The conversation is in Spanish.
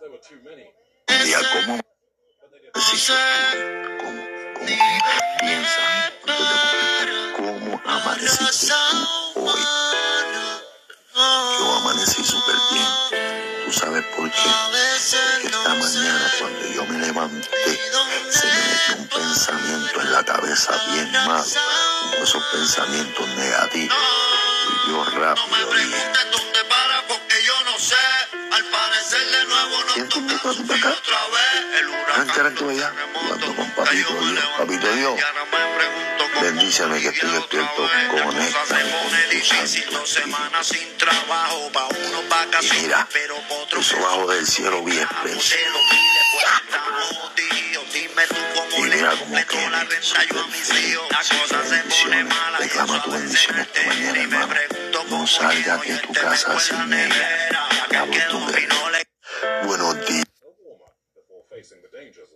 Día, ¿cómo? ¿Cómo? ¿Cómo? Piensa antes de contestar. ¿Cómo amaneciste tú hoy? Yo amanecí súper bien. ¿Tú sabes por qué? Porque esta mañana cuando yo me levanté, se me metió un pensamiento en la cabeza bien malo. Uno de esos pensamientos negativos. Y yo rápido dije, nuevo no ¿quién tú tocamos estás acá? huracán Arranca, arranca allá, jugando con Papito Dios. Papito Dios, Bendíceme que estoy despierto. Conéctame con tu santo espíritu. Y mira, eso bajo del cielo bien espeso. tú Y mira completo que Reclama tu bendición esta mañana, hermano. No salgas de tu casa sin la ella. La voz tu dominó facing the dangers